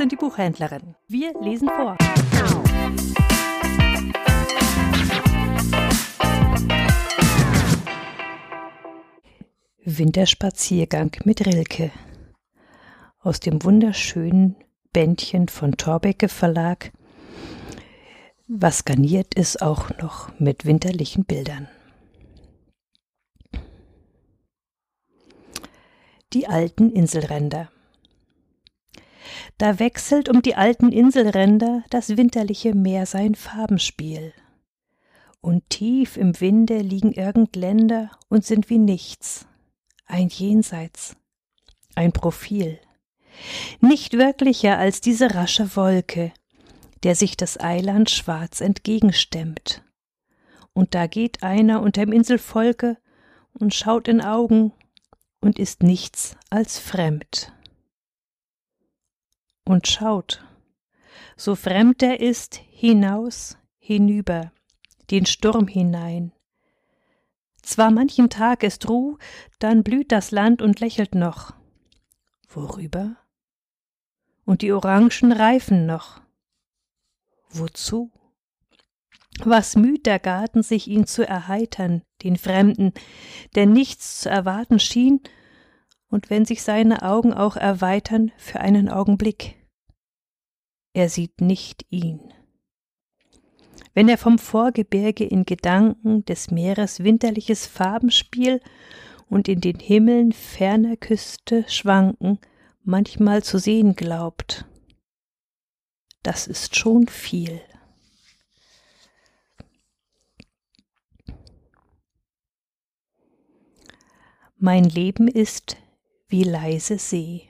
und die Buchhändlerin. Wir lesen vor. Winterspaziergang mit Rilke aus dem wunderschönen Bändchen von Torbecke Verlag, was garniert ist auch noch mit winterlichen Bildern. Die alten Inselränder. Da wechselt um die alten Inselränder das winterliche Meer sein Farbenspiel. Und tief im Winde liegen irgend Länder und sind wie nichts, ein Jenseits, ein Profil nicht wirklicher als diese rasche Wolke, der sich das Eiland schwarz entgegenstemmt. Und da geht einer unterm Inselvolke und schaut in Augen und ist nichts als fremd. Und schaut, so fremd er ist, hinaus, hinüber, den Sturm hinein. Zwar manchen Tag ist Ruh, dann blüht das Land und lächelt noch. Worüber? und die Orangen reifen noch. Wozu? Was müht der Garten, sich ihn zu erheitern, den Fremden, der nichts zu erwarten schien, und wenn sich seine Augen auch erweitern für einen Augenblick. Er sieht nicht ihn. Wenn er vom Vorgebirge in Gedanken des Meeres winterliches Farbenspiel und in den Himmeln ferner Küste schwanken, manchmal zu sehen glaubt, das ist schon viel. Mein Leben ist wie leise See.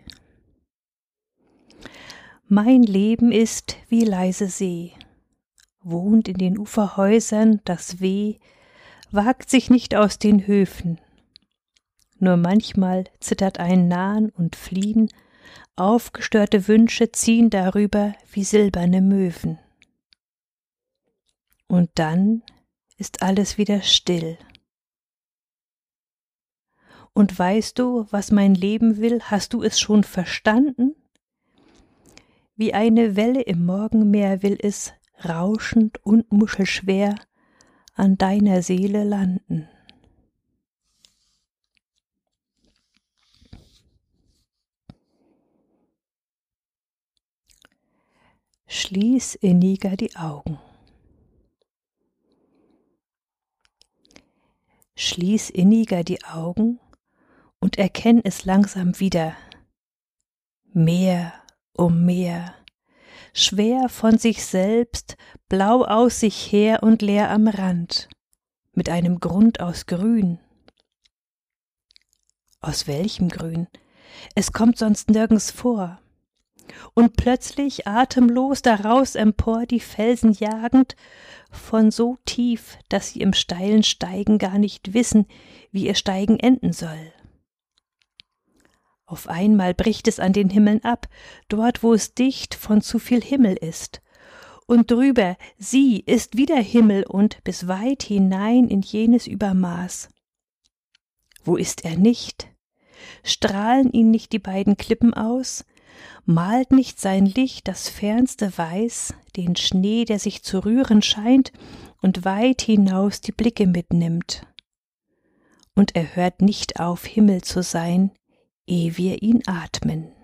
Mein Leben ist wie leise See, wohnt in den Uferhäusern das Weh, wagt sich nicht aus den Höfen, nur manchmal zittert ein Nahen und Fliehen Aufgestörte Wünsche ziehen darüber wie silberne Möwen. Und dann ist alles wieder still. Und weißt du, was mein Leben will? Hast du es schon verstanden? Wie eine Welle im Morgenmeer will es, rauschend und muschelschwer, an deiner Seele landen. Schließ inniger die Augen. Schließ inniger die Augen und erkenn es langsam wieder. Mehr um mehr, schwer von sich selbst, blau aus sich her und leer am Rand, mit einem Grund aus Grün. Aus welchem Grün? Es kommt sonst nirgends vor und plötzlich atemlos daraus empor die Felsen jagend, von so tief, dass sie im steilen Steigen gar nicht wissen, wie ihr Steigen enden soll. Auf einmal bricht es an den Himmeln ab, dort wo es dicht von zu viel Himmel ist, und drüber, sie ist wieder Himmel und bis weit hinein in jenes Übermaß. Wo ist er nicht? Strahlen ihn nicht die beiden Klippen aus? malt nicht sein Licht das fernste Weiß, den Schnee, der sich zu rühren scheint und weit hinaus die Blicke mitnimmt. Und er hört nicht auf, Himmel zu sein, ehe wir ihn atmen.